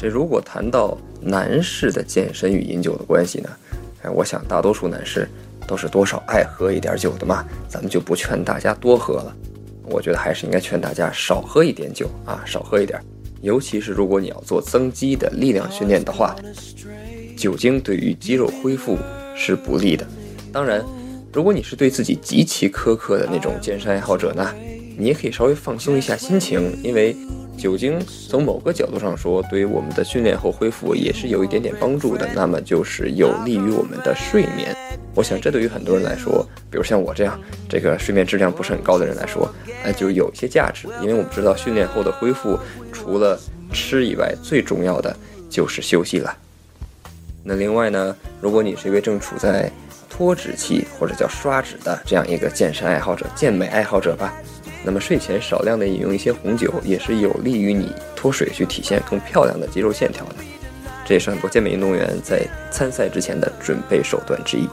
这如果谈到男士的健身与饮酒的关系呢？哎，我想大多数男士都是多少爱喝一点酒的嘛，咱们就不劝大家多喝了。我觉得还是应该劝大家少喝一点酒啊，少喝一点。尤其是如果你要做增肌的力量训练的话，酒精对于肌肉恢复是不利的。当然，如果你是对自己极其苛刻的那种健身爱好者呢，你也可以稍微放松一下心情，因为酒精从某个角度上说，对于我们的训练后恢复也是有一点点帮助的。那么就是有利于我们的睡眠。我想这对于很多人来说，比如像我这样这个睡眠质量不是很高的人来说，哎，就有一些价值。因为我们知道训练后的恢复，除了吃以外，最重要的就是休息了。那另外呢，如果你是一位正处在脱脂期或者叫刷脂的这样一个健身爱好者、健美爱好者吧，那么睡前少量的饮用一些红酒，也是有利于你脱水去体现更漂亮的肌肉线条的。这也是很多健美运动员在参赛之前的准备手段之一。